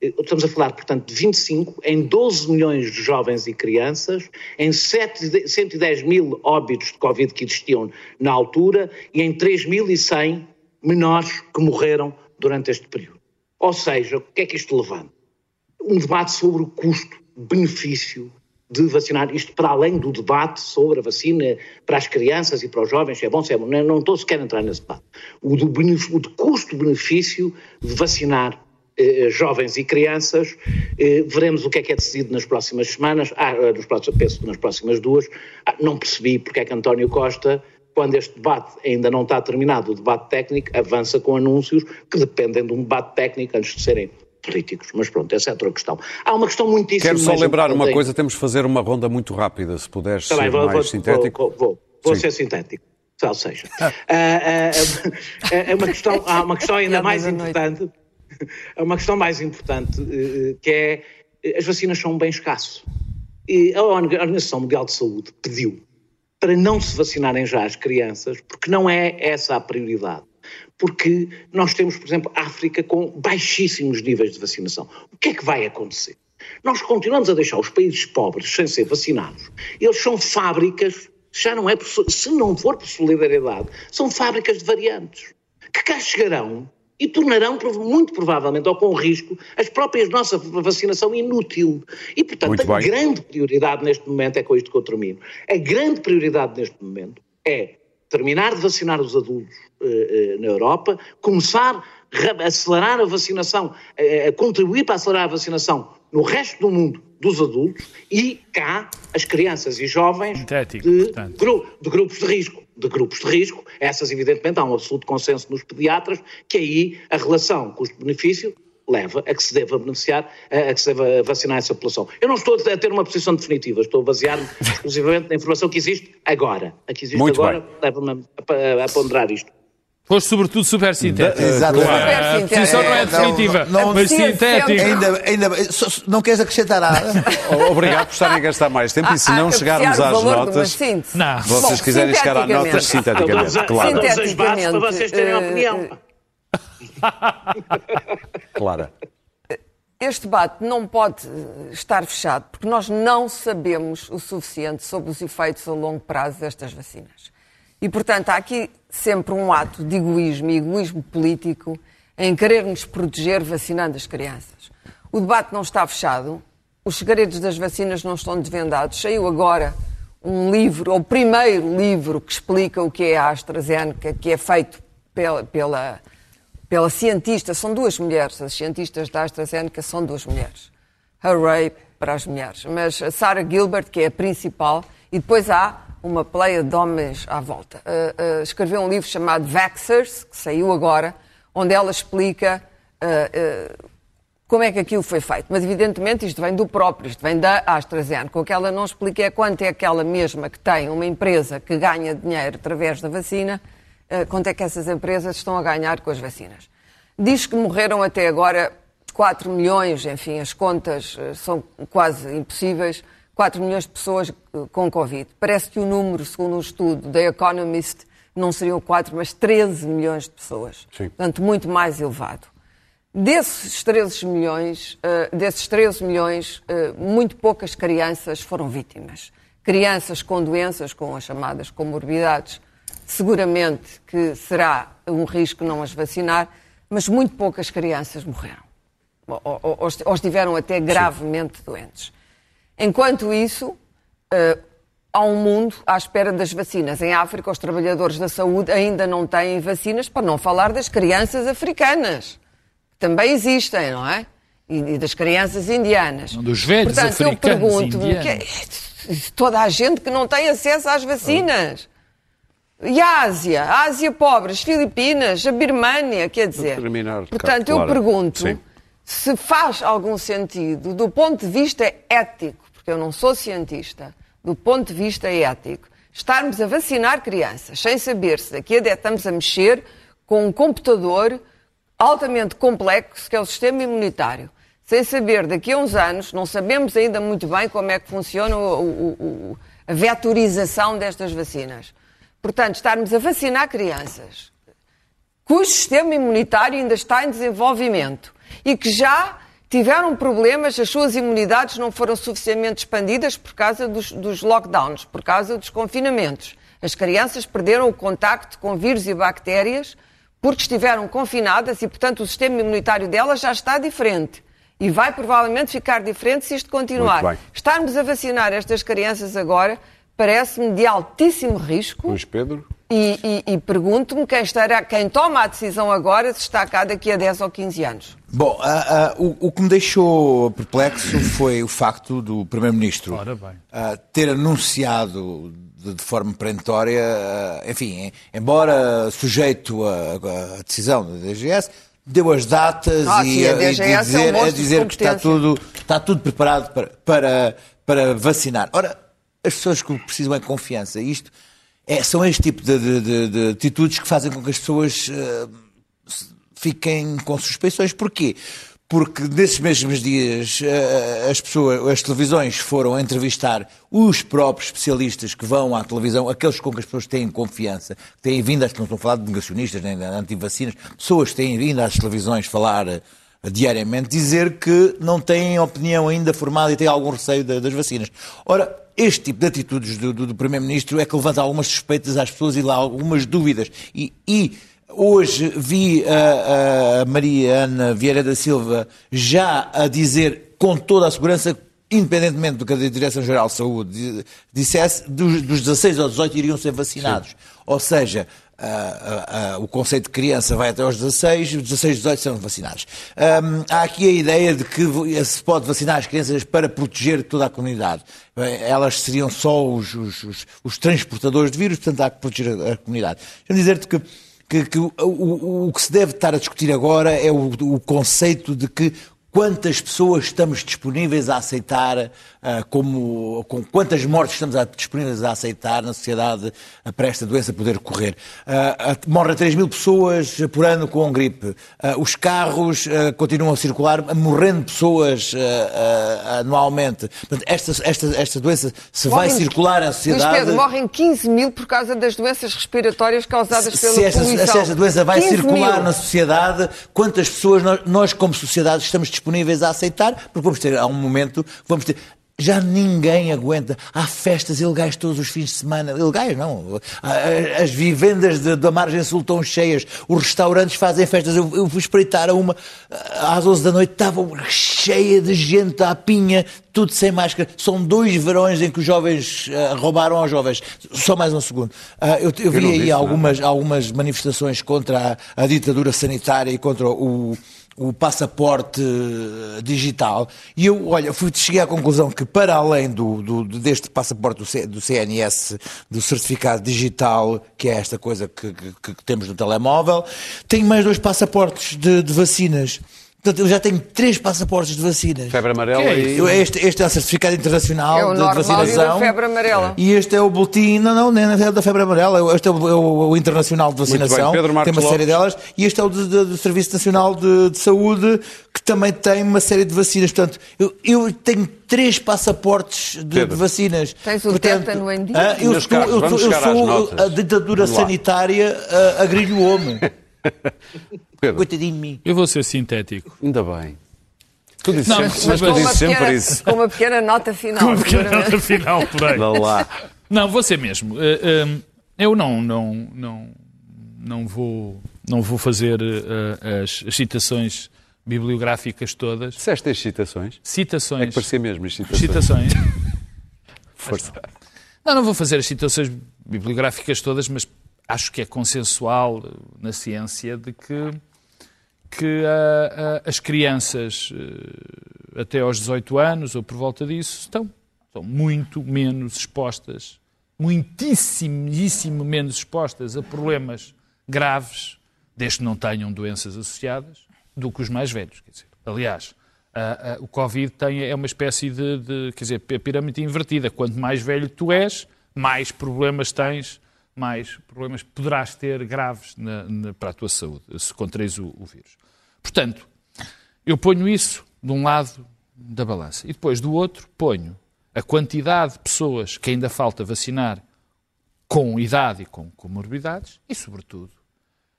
Estamos a falar, portanto, de 25 em 12 milhões de jovens e crianças, em 7, 110 mil óbitos de Covid que existiam na altura e em 3.100 menores que morreram durante este período. Ou seja, o que é que isto levanta? Um debate sobre o custo-benefício de vacinar, isto para além do debate sobre a vacina para as crianças e para os jovens, se é bom, se é bom, não, não estou sequer a entrar nesse debate. O, o custo-benefício de vacinar jovens e crianças. Eh, veremos o que é que é decidido nas próximas semanas, ah, eh, nos próximos, penso nas próximas duas. Ah, não percebi porque é que António Costa, quando este debate ainda não está terminado, o debate técnico, avança com anúncios que dependem de um debate técnico antes de serem políticos. Mas pronto, essa é outra questão. Há uma questão muitíssimo Quero só lembrar uma coisa, temos de fazer uma ronda muito rápida, se puderes tá ser vou, mais vou, sintético. Vou, vou, vou ser sintético. Ou seja, ah. é uma questão, há uma questão ainda mais importante a uma questão mais importante, eh, eh, que é eh, as vacinas são um bem escasso. E a Organização Mundial de Saúde pediu para não se vacinarem já as crianças, porque não é essa a prioridade. Porque nós temos, por exemplo, África com baixíssimos níveis de vacinação. O que é que vai acontecer? Nós continuamos a deixar os países pobres sem ser vacinados. Eles são fábricas, já não é, se não for por solidariedade, são fábricas de variantes, que cá chegarão e tornarão, muito provavelmente, ou com risco, as próprias nossa vacinação inútil. E, portanto, a grande prioridade neste momento, é com isto que eu termino, a grande prioridade neste momento é terminar de vacinar os adultos eh, eh na Europa, começar a acelerar a vacinação, a, a contribuir para acelerar a vacinação no resto do mundo dos adultos e cá as crianças e jovens de, de grupos de risco de grupos de risco, essas evidentemente há um absoluto consenso nos pediatras que aí a relação custo-benefício leva a que se deva beneficiar, a que se deva vacinar essa população. Eu não estou a ter uma posição definitiva, estou a basear-me exclusivamente na informação que existe agora. A que existe Muito agora leva-me a, a ponderar isto. Foste sobretudo super sintético. Exatamente. A posição não é definitiva, não, não, mas sintético. Ainda, ainda, não queres acrescentar nada? Obrigado por estarem a gastar mais tempo e se não chegarmos às notas, não. vocês Bom, quiserem chegar às notas sinteticamente. Claro. Sinteticamente. Para vocês terem opinião. Clara. Este debate não pode estar fechado porque nós não sabemos o suficiente sobre os efeitos a longo prazo destas vacinas. E, portanto, há aqui sempre um ato de egoísmo e egoísmo político em querer nos proteger vacinando as crianças. O debate não está fechado, os segredos das vacinas não estão desvendados. Saiu agora um livro, o primeiro livro que explica o que é a AstraZeneca, que é feito pela, pela, pela cientista, são duas mulheres, as cientistas da AstraZeneca são duas mulheres. Hooray para as mulheres. Mas a Sarah Gilbert, que é a principal, e depois há uma pleia de homens à volta. Uh, uh, escreveu um livro chamado Vaxxers, que saiu agora, onde ela explica uh, como é que aquilo foi feito. Mas, evidentemente, isto vem do próprio, isto vem da AstraZeneca. O que ela não explica é quanto é aquela mesma que tem uma empresa que ganha dinheiro através da vacina, quanto é que essas empresas estão a ganhar com as vacinas. Diz que morreram até agora 4 milhões, enfim, as contas são quase impossíveis. 4 milhões de pessoas com Covid. Parece que o número, segundo um estudo da Economist, não seriam 4, mas 13 milhões de pessoas. Sim. Portanto, muito mais elevado. Desses 13 milhões, uh, desses 13 milhões uh, muito poucas crianças foram vítimas. Crianças com doenças, com as chamadas comorbidades, seguramente que será um risco não as vacinar, mas muito poucas crianças morreram. Ou, ou, ou estiveram até gravemente Sim. doentes. Enquanto isso, uh, há um mundo à espera das vacinas. Em África, os trabalhadores da saúde ainda não têm vacinas, para não falar das crianças africanas. também existem, não é? E, e das crianças indianas. Dos velhos Portanto, eu pergunto-me que é- toda a gente que não tem acesso às vacinas. E a Ásia? A Ásia pobre, as Filipinas, a Birmânia, quer dizer. terminar, Portanto, eu Clara. pergunto Sim. se faz algum sentido, do ponto de vista ético, porque eu não sou cientista, do ponto de vista ético, estarmos a vacinar crianças sem saber se daqui a 10 estamos a mexer com um computador altamente complexo que é o sistema imunitário. Sem saber, daqui a uns anos, não sabemos ainda muito bem como é que funciona o- o- o- a vetorização destas vacinas. Portanto, estarmos a vacinar crianças cujo sistema imunitário ainda está em desenvolvimento e que já tiveram problemas, as suas imunidades não foram suficientemente expandidas por causa dos, dos lockdowns, por causa dos confinamentos. As crianças perderam o contacto com vírus e bactérias porque estiveram confinadas e, portanto, o sistema imunitário delas já está diferente. E vai provavelmente ficar diferente se isto continuar. Estarmos a vacinar estas crianças agora parece-me de altíssimo risco. Luís Pedro? E, e- e pergunto-me quem, estará, quem toma a decisão agora se está cá daqui a 10 ou 15 anos. Bom, ah, ah, o, o que me deixou perplexo foi o facto do Primeiro-Ministro ah, ter anunciado de, de forma perentória, enfim, em- embora sujeito à decisão da DGS, deu as datas Ah, e, sim, a e DGS é um dizer, dizer que está tudo, está tudo preparado para, para, para vacinar. Ora, as pessoas que precisam é de confiança. Isto é, são este tipo de, de- de- de atitudes que fazem com que as pessoas fiquem com suspeições. Porquê? Porque nesses mesmos dias eh, as pessoas, as televisões foram entrevistar os próprios especialistas que vão à televisão, aqueles com que as pessoas têm confiança, que têm vindo, que não estou a falar de negacionistas nem de antivacinas, pessoas que têm vindo às televisões falar eh, diariamente, dizer que não têm opinião ainda formada e têm algum receio da- das vacinas. Ora, este tipo de atitudes do, do- do Primeiro-Ministro é que levanta algumas suspeitas às pessoas e lá algumas dúvidas. E, e hoje vi a, a Maria Ana Vieira da Silva já a dizer com toda a segurança, independentemente do que a Direção-Geral de Saúde di- dissesse, dos, dos 16 aos 18 iriam ser vacinados. Ou seja, ah, ah, ah, o conceito de criança vai até aos 16, os 16 e 18 são vacinados. Ahm, há aqui a ideia de que se pode vacinar as crianças para proteger toda a comunidade. Bem, Elas seriam só os, os- os- os transportadores de vírus, portanto há que proteger a, a comunidade. Deixa-me dizer-te que, que- que o, o- o que se deve estar a discutir agora é o, o conceito de que quantas pessoas estamos disponíveis a aceitar, como, com quantas mortes estamos a- disponíveis a aceitar na sociedade ah, para esta doença poder correr. Ah, ah, morrem 3 mil pessoas por ano com gripe. Ah, os carros ah, continuam a circular, morrendo pessoas ah, ah, anualmente. Portanto, esta, esta, esta doença se vai Morrem- circular na sociedade. Pedro, morrem 15 mil por causa das doenças respiratórias causadas pela se esta, poluição. se esta doença vai 15 circular mil. na sociedade, quantas pessoas nós, nós, como sociedade, estamos disponíveis a aceitar? Porque vamos ter, há um momento, vamos ter. Já ninguém aguenta. Há festas ilegais todos os fins de semana. Ilegais, não. As vivendas de- da margem sul estão cheias. Os restaurantes fazem festas. Eu, eu fui espreitar a uma às 11 da noite, estava cheia de gente à pinha, tudo sem máscara. São dois verões em que os jovens ah, roubaram aos jovens. Só mais um segundo. Ah, eu, eu vi não aí nada. algumas, algumas manifestações contra a, a ditadura sanitária e contra o, o passaporte eh, digital. E eu, olha, fui, cheguei à conclusão que, para além do, do- deste passaporte do, C- do CNS, do certificado digital, que é esta coisa que, que- que temos no telemóvel, tenho mais dois passaportes de, de vacinas. Portanto, eu já tenho três passaportes de vacinas. Febre amarela é e. Eu- Este, este é o certificado internacional É o de, e da vacinação. febre amarela. E este é o boletim, não, não, nem é da febre amarela, este é o, é o- o internacional de vacinação, bem. Tem uma série Lopes. delas, e este é o de- de- do Serviço Nacional de, de Saúde, que também tem uma série de vacinas. Portanto, eu, eu tenho três passaportes de, de vacinas. Tens o Portanto, tétano em dia? ah, eu Meus estou, caros, eu eu sou a ditadura sanitária a, a grilho-homem. Pedro, Coitadinho de mim. Eu vou ser sintético. ainda bem. Tu dizes Não, sempre, mas mas tu uma, dizes sempre pequena, isso. com uma pequena nota final. Com a pequena nota final, por aí. Dá lá. Não, vou ser mesmo. Eh, eh, eu não, não, não, não, vou, não vou fazer eh, as, as citações bibliográficas todas. Disseste as citações? Citações. É que parecia mesmo as citações. Citações. Força. Não, não vou fazer as citações bibliográficas todas, mas acho que é consensual na ciência de que que ah, ah, as crianças eh, até aos 18 anos ou por volta disso estão, estão muito menos expostas, muitíssimo menos expostas a problemas graves, desde que não tenham doenças associadas, do que os mais velhos. Quer dizer, aliás, ah, ah, o Covid tem, é uma espécie de, de, quer dizer, pirâmide invertida. Quanto mais velho tu és, mais problemas tens, mais problemas poderás ter graves na, na, para a tua saúde, se contraís o, o vírus. Portanto, eu ponho isso de um lado da balança. E depois, do outro, ponho a quantidade de pessoas que ainda falta vacinar com idade e com comorbidades e, sobretudo,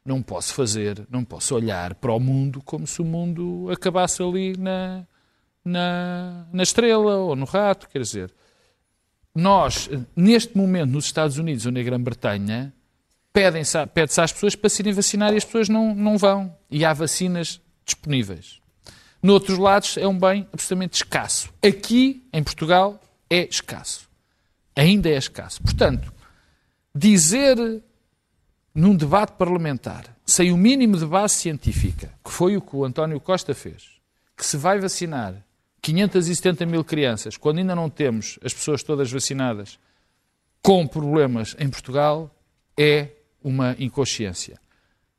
não posso fazer, não posso olhar para o mundo como se o mundo acabasse ali na, na, na estrela ou no rato. Quer dizer, nós, neste momento, nos Estados Unidos ou na Grã-Bretanha, pede-se às pessoas para se irem vacinar e as pessoas não, não vão. E há vacinas disponíveis. Noutros lados é um bem absolutamente escasso. Aqui, em Portugal, é escasso. Ainda é escasso. Portanto, dizer num debate parlamentar, sem o mínimo de base científica, que foi o que o António Costa fez, que se vai vacinar 570 mil crianças, quando ainda não temos as pessoas todas vacinadas, com problemas em Portugal, é uma inconsciência.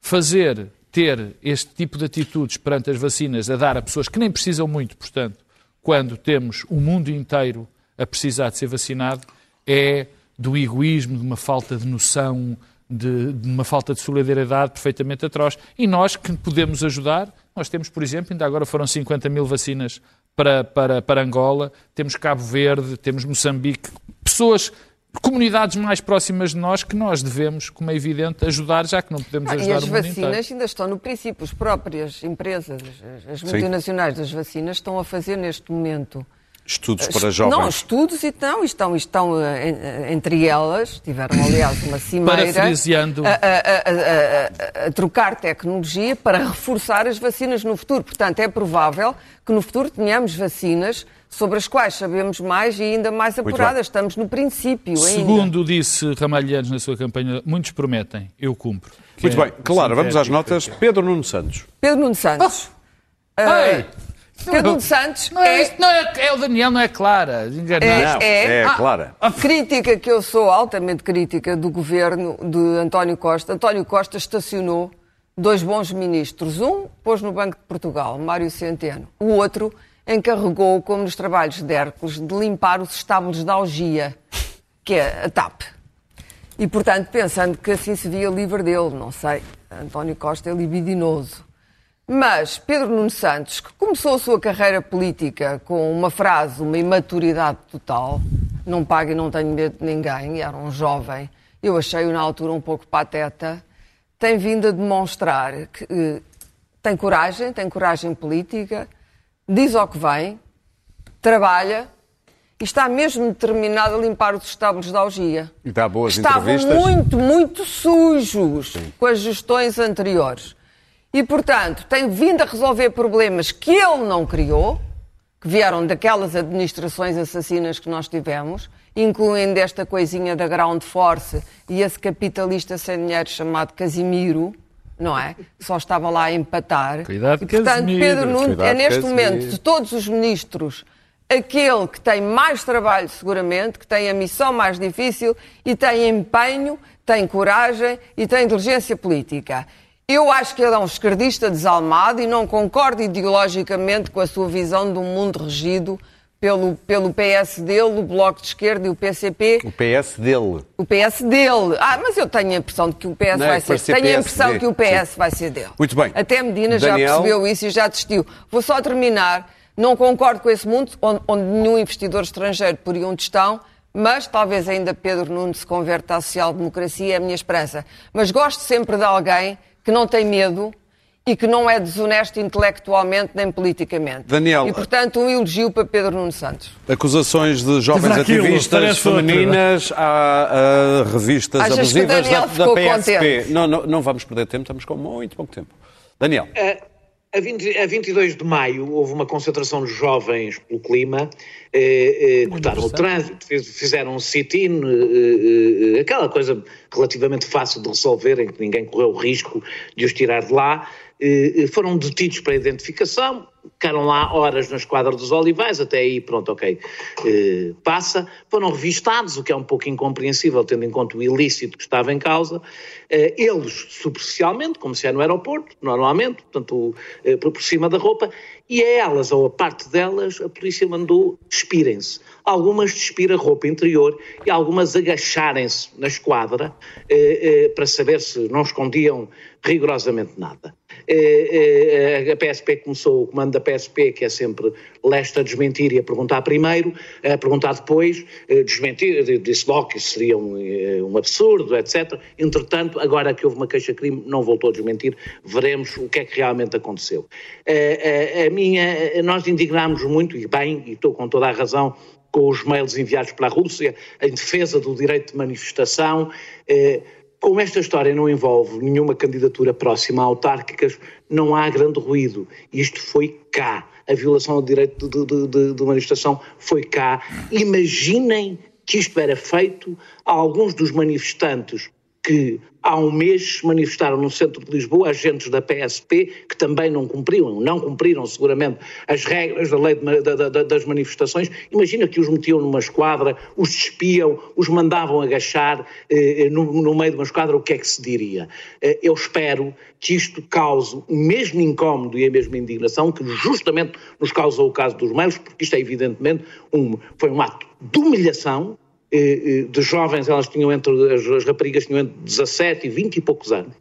Fazer, ter este tipo de atitudes perante as vacinas a dar a pessoas que nem precisam muito, portanto, quando temos o mundo inteiro a precisar de ser vacinado, é do egoísmo, de uma falta de noção, de, de, uma falta de solidariedade perfeitamente atroz. E nós que podemos ajudar, nós temos, por exemplo, ainda agora foram 50 mil vacinas para, para, para Angola, temos Cabo Verde, temos Moçambique, pessoas comunidades mais próximas de nós que nós devemos, como é evidente, ajudar, já que não podemos ah, ajudar o mundo E as vacinas ainda estão no princípio. As próprias empresas, as multinacionais das vacinas, estão a fazer neste momento Estudos para jovens. Não, estudos e então, estão, estão eh, entre elas, tiveram aliás uma cimeira a, a, a, a, trocar tecnologia para reforçar as vacinas no futuro. Portanto, é provável que no futuro tenhamos vacinas sobre as quais sabemos mais e ainda mais apuradas. Estamos no princípio ainda. Segundo disse Ramalhianos na sua campanha, muitos prometem, eu cumpro. Muito é bem, claro, vamos às notas. Pedro Nuno Santos. Pedro Nuno Santos. Oh. Uh, Pedro Santos não é, é... Não é, é, o Daniel, não é Clara. É, é, é Clara. A crítica que eu sou altamente crítica do governo de António Costa. António Costa estacionou dois bons ministros. Um pôs no Banco de Portugal, Mário Centeno. O outro encarregou, como nos trabalhos de Hércules, de limpar os estábulos da algia, que é a TAP. E, portanto, pensando que assim se via livre dele, não sei. António Costa é libidinoso. Mas Pedro Nuno Santos, que começou a sua carreira política com uma frase, uma imaturidade total, não pago e não tenho medo de ninguém, era um jovem, eu achei-o na altura um pouco pateta, tem vindo a demonstrar que eh, tem coragem, tem coragem política, diz ao que vem, trabalha e está mesmo determinado a limpar os estábulos da algia. E dá boas Estavam entrevistas. muito, muito sujos Sim. com as gestões anteriores. E, portanto, tem vindo a resolver problemas que ele não criou, que vieram daquelas administrações assassinas que nós tivemos, incluindo esta coisinha da Ground Force e esse capitalista sem dinheiro chamado Casimiro, não é? Que só estava lá a empatar. Cuidado, e, portanto, Casimiro. Pedro Nuno Cuidado, é neste Casimiro. momento, de todos os ministros, aquele que tem mais trabalho, seguramente, que tem a missão mais difícil e tem empenho, tem coragem e tem inteligência política. Eu acho que ele é um esquerdista desalmado e não concordo ideologicamente com a sua visão de um mundo regido pelo, pelo PS dele, o Bloco de Esquerda e o PCP. O PS dele. O PS dele. Ah, mas eu tenho a impressão de que o PS Não é vai ser. Tenho a PSD. impressão que o PS Sim. vai ser dele. Muito bem. Até Medina já Daniel? percebeu isso e já desistiu. Vou só terminar. Não concordo com esse mundo onde, onde nenhum investidor estrangeiro poria um tostão, mas talvez ainda Pedro Nuno se converta à social-democracia, é a minha esperança. Mas gosto sempre de alguém que não tem medo e que não é desonesto intelectualmente nem politicamente. Daniel. E, portanto, um elogio para Pedro Nuno Santos. Acusações de jovens aquilo, ativistas femininas a, a revistas Achas que o abusivas da, Daniel da ficou PSP. contente? Não, não, não vamos perder tempo, estamos com muito pouco tempo. Daniel. A, 20, a 22 de maio houve uma concentração de jovens pelo clima, eh, eh, cortaram o trânsito, fiz- fizeram um sit-in, eh, eh, aquela coisa relativamente fácil de resolver, em que ninguém correu o risco de os tirar de lá. Eh, foram detidos para identificação, ficaram lá horas na esquadra dos Olivais, até aí, pronto, ok, eh, passa. Foram revistados, o que é um pouco incompreensível, tendo em conta o ilícito que estava em causa. Eh, eles, superficialmente, como se é no aeroporto, normalmente, portanto, eh, por cima da roupa, e a elas, ou a parte delas, a polícia mandou despirem-se. Algumas despir a roupa interior e algumas agacharem-se na esquadra eh, eh, para saber se não escondiam rigorosamente nada. Eh, eh, a PSP começou, o comando da PSP, que é sempre leste a desmentir e a perguntar primeiro, a perguntar depois, eh, desmentir, disse logo que isso seria um, um absurdo, etc. Entretanto, agora que houve uma queixa-crime, não voltou a desmentir, veremos o que é que realmente aconteceu. A, a, minha, nós indignámos muito, e bem, e estou com toda a razão, com os mails enviados pela Rússia em defesa do direito de manifestação. Como esta história não envolve nenhuma candidatura próxima a autárquicas, não há grande ruído. Isto foi cá. A violação ao direito de, de, de, de manifestação foi cá. Imaginem que isto era feito a alguns dos manifestantes que há um mês manifestaram no centro de Lisboa agentes da PSP que também não cumpriram, não cumpriram seguramente as regras da lei de, da, da, das manifestações. Imagina que os metiam numa esquadra, os despiam, os mandavam agachar eh, no, no, meio de uma esquadra, o que é que se diria? Eh, eu espero que isto cause o mesmo incómodo e a mesma indignação que justamente nos causou o caso dos mails, porque isto é evidentemente um, foi um ato de humilhação, eh, eh, de jovens, elas tinham entre, as raparigas tinham entre 17 e 20 e poucos anos,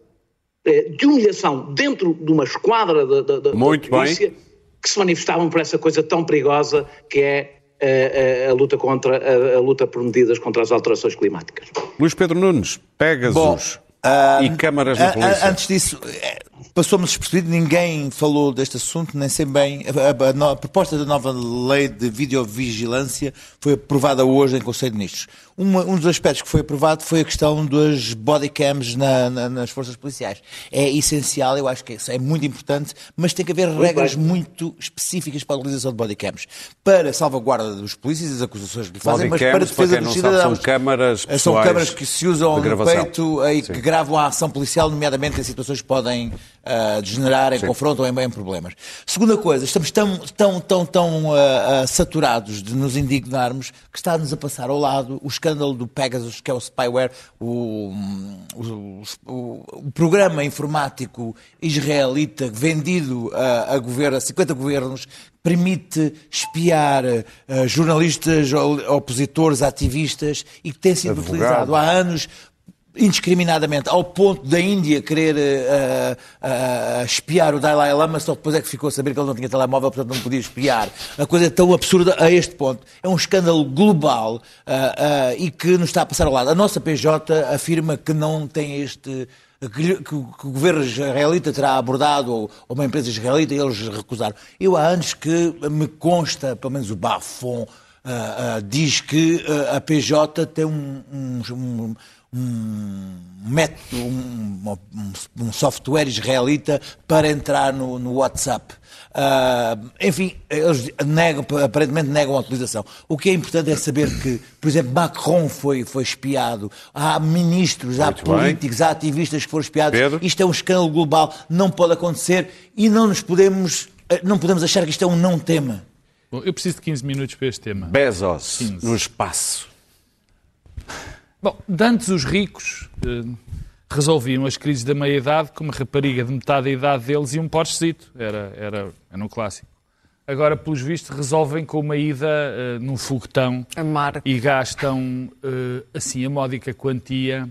eh, de humilhação dentro de uma esquadra da, da, da polícia bem. que se manifestavam por essa coisa tão perigosa que é a, a, a luta contra a, a, luta por medidas contra as alterações climáticas. Luís Pedro Nunes, Pegasus uh, e câmaras da polícia. Antes disso, Passou-me despercebido, ninguém falou deste assunto, nem sei bem. A, a, a, proposta da nova lei de videovigilância foi aprovada hoje em Conselho de Ministros. Uma, um dos aspectos que foi aprovado foi a questão das bodycams na, na, nas forças policiais. É essencial, eu acho que isso é muito importante, mas tem que haver regras muito específicas para a utilização de bodycams. Para salvaguarda dos polícias e das acusações que fazem, mas para defesa para dos cidadãos. Sabe, são câmaras São câmaras que se usam no peito e que gravam a ação policial, nomeadamente em situações que podem uh, degenerar em Sim. confronto ou em, em, problemas. Segunda coisa, estamos tão, tão, tão, tão uh, uh, saturados de nos indignarmos que está-nos a passar ao lado o escândalo do Pegasus, que é o spyware, o, o, o, o programa informático israelita vendido a, a, governo, a 50 governos, permite espiar uh, jornalistas, opositores, ativistas e que tem sido Advogado. utilizado há anos indiscriminadamente, ao ponto da Índia querer uh, uh, espiar o Dalai Lama, só depois é que ficou a saber que ele não tinha telemóvel, portanto não podia espiar. A coisa é tão absurda a este ponto. É um escândalo global uh, e que nos está a passar ao lado. A nossa PJ afirma que não tem este que, o governo israelita terá abordado, ou, ou, uma empresa israelita, e eles recusaram. Eu há anos que me consta, pelo menos o Bafon, uh, uh, diz que uh, a PJ tem um, um, um método, um, um, software israelita para entrar no, no WhatsApp. Uh, enfim, eles negam, aparentemente negam a utilização. O que é importante é saber que, por exemplo, Macron foi, foi espiado, há ministros, Muito há políticos, bem. há ativistas que foram espiados. Pedro? Isto é um escândalo global, não pode acontecer e não nos podemos, eh, não podemos achar que isto é um não tema. Bom, eu preciso de 15 minutos para este tema. Bezos, 15. no espaço. Bom, de antes os ricos eh, resolviam as crises da meia-idade com uma rapariga de metade da idade deles e um Porschezito. Era, era, era um clássico. Agora, pelos vistos, resolvem com uma ida uh, num foguetão e gastam, uh, assim, a módica quantia,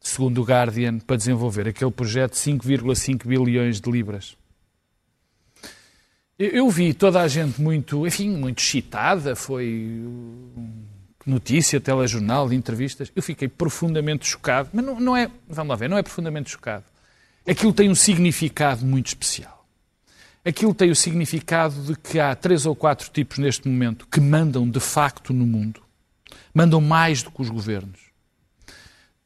segundo o Guardian, para desenvolver aquele projeto de 5,5 bilhões de libras. Eu, eu vi toda a gente muito, enfim, muito excitada, foi notícia, telejornal, entrevistas, eu fiquei profundamente chocado. Mas não, não, é, vamos lá ver, não é profundamente chocado. Aquilo tem um significado muito especial. Aquilo tem o significado de que há três ou quatro tipos neste momento que mandam de facto no mundo. Mandam mais do que os governos.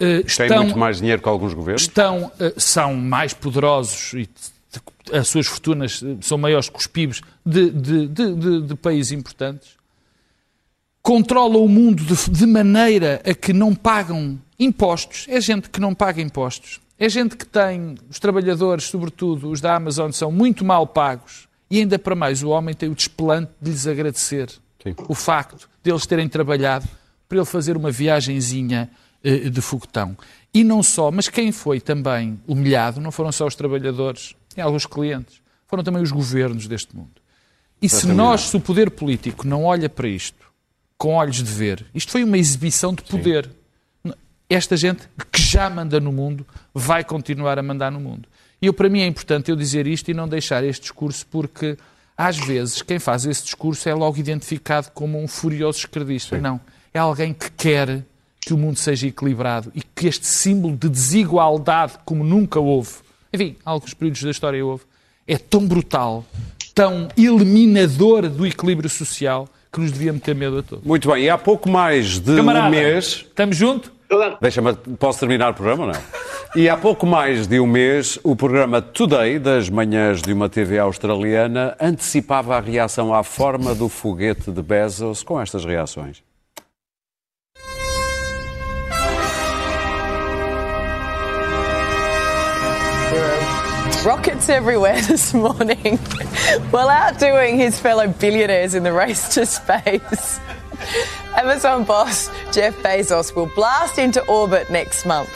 Uh, estão, Têm muito mais dinheiro que alguns governos? Estão, uh, são mais poderosos e as suas fortunas eh, são maiores que os PIBs de, de, de, de países importantes controla o mundo de, de, maneira a que não pagam impostos. É gente que não paga impostos. É gente que tem, os trabalhadores, sobretudo os da Amazon, são muito mal pagos e ainda para mais o homem tem o desplante de lhes agradecer Sim. o facto de eles terem trabalhado para ele fazer uma viagenzinha eh, de foguetão. E não só, mas quem foi também humilhado não foram só os trabalhadores e alguns clientes, foram também os governos deste mundo. E se nós, se o poder político não olha para isto com olhos de ver, isto foi uma exibição de poder. Esta gente que já manda no mundo vai continuar a mandar no mundo. E eu, para mim é importante eu dizer isto e não deixar este discurso, porque às vezes quem faz esse discurso é logo identificado como um furioso esquerdista. Não. É alguém que quer que o mundo seja equilibrado e que este símbolo de desigualdade, como nunca houve, enfim, alguns períodos da história houve, é tão brutal, tão eliminador do equilíbrio social que nos devia meter medo a todos. Muito bem, e há pouco mais de Camarada, um mês. estamos juntos? Deixa-me, posso terminar o programa ou não? E há pouco mais de um mês, o programa Today, das manhãs de uma TV australiana, antecipava a reação à forma do foguete de Bezos com estas reações. Rockets everywhere this morning while outdoing his fellow billionaires in the race to space. Amazon boss Jeff Bezos will blast into orbit next month.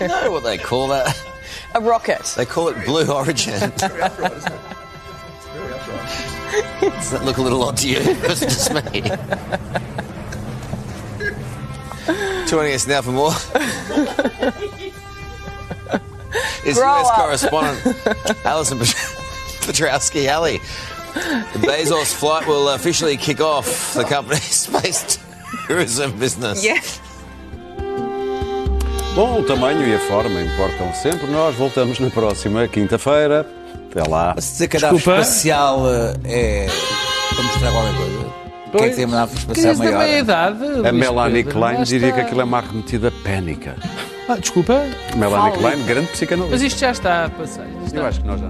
You know what they call that? A rocket. They call it Blue Origin. Does that look a little odd to you? It's just me. Joining us now for more is Grow US up. correspondent Alison Petrowski Alley. The Bezos flight will officially kick off the company's space tourism business. Yeah. Bom, o tamanho e a forma importam sempre. Nós voltamos na próxima quinta-feira. Até lá. Se a espacial eh, é para mostrar qualquer coisa. Quem é que tem uma nave espacial Crise da maior? meia-idade. A Melanie Pedro, Klein diria está. que aquilo é uma arremetida pénica. Ah, desculpa, Melanie. Klein, grande psicanalista. mas isto já está a passar. Isto Eu está- acho que nós já.